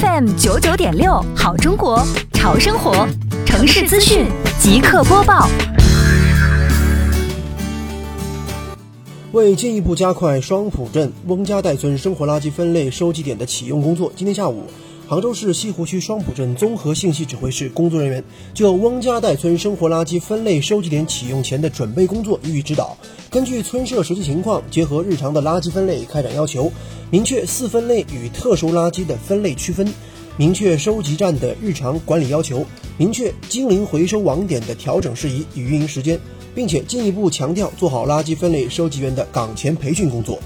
FM 九九点六，好中国，潮生活，城市资讯即刻播报。为进一步加快双浦镇翁家岱村生活垃圾分类收集点的启用工作，今天下午，杭州市西湖区双浦镇综合信息指挥室工作人员就翁家岱村生活垃圾分类收集点启用前的准备工作予以指导。根据村社实际情况，结合日常的垃圾分类开展要求，明确四分类与特殊垃圾的分类区分，明确收集站的日常管理要求，明确精灵回收网点的调整事宜与运营时间。并且进一步强调做好垃圾分类收集员的岗前培训工作。